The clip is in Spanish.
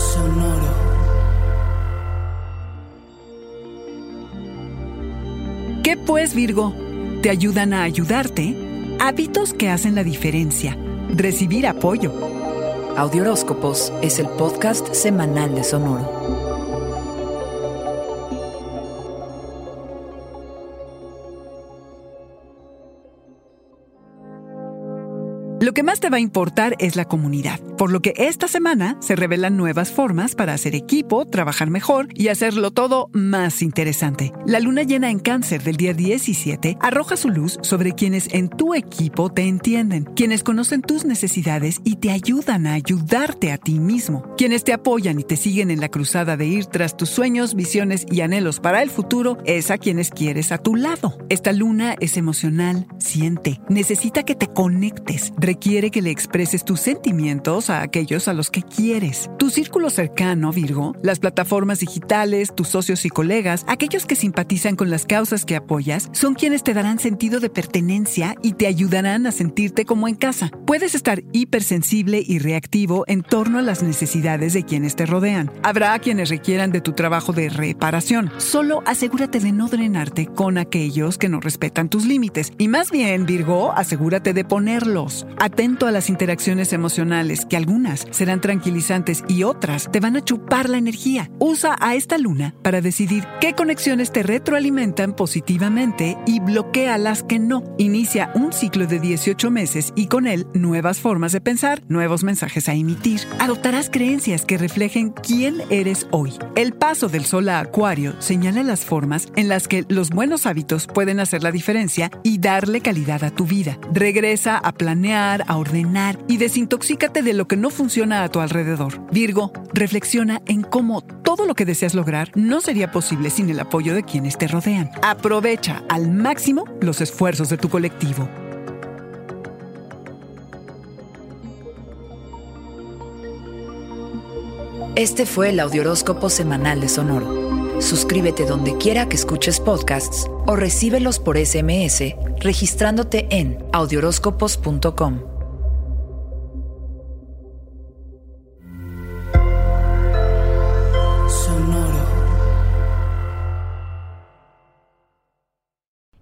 Sonoro. ¿Qué pues, Virgo? Te ayudan a ayudarte. Hábitos que hacen la diferencia. Recibir apoyo. Audioróscopos es el podcast semanal de Sonoro. Lo que más te va a importar es la comunidad, por lo que esta semana se revelan nuevas formas para hacer equipo, trabajar mejor y hacerlo todo más interesante. La luna llena en cáncer del día 17 arroja su luz sobre quienes en tu equipo te entienden, quienes conocen tus necesidades y te ayudan a ayudarte a ti mismo, quienes te apoyan y te siguen en la cruzada de ir tras tus sueños, visiones y anhelos para el futuro, es a quienes quieres a tu lado. Esta luna es emocional, siente, necesita que te conectes, requiere que le expreses tus sentimientos a aquellos a los que quieres. Tu círculo cercano, Virgo, las plataformas digitales, tus socios y colegas, aquellos que simpatizan con las causas que apoyas, son quienes te darán sentido de pertenencia y te ayudarán a sentirte como en casa. Puedes estar hipersensible y reactivo en torno a las necesidades de quienes te rodean. Habrá quienes requieran de tu trabajo de reparación. Solo asegúrate de no drenarte con aquellos que no respetan tus límites. Y más bien, Virgo, asegúrate de ponerlos. Atento a las interacciones emocionales, que algunas serán tranquilizantes y otras te van a chupar la energía. Usa a esta luna para decidir qué conexiones te retroalimentan positivamente y bloquea las que no. Inicia un ciclo de 18 meses y con él nuevas formas de pensar, nuevos mensajes a emitir. Adoptarás creencias que reflejen quién eres hoy. El paso del sol a Acuario señala las formas en las que los buenos hábitos pueden hacer la diferencia y darle calidad a tu vida. Regresa a planear a ordenar y desintoxícate de lo que no funciona a tu alrededor. Virgo, reflexiona en cómo todo lo que deseas lograr no sería posible sin el apoyo de quienes te rodean. Aprovecha al máximo los esfuerzos de tu colectivo. Este fue el Audioróscopo Semanal de Sonoro. Suscríbete donde quiera que escuches podcasts o recíbelos por SMS registrándote en audioróscopos.com.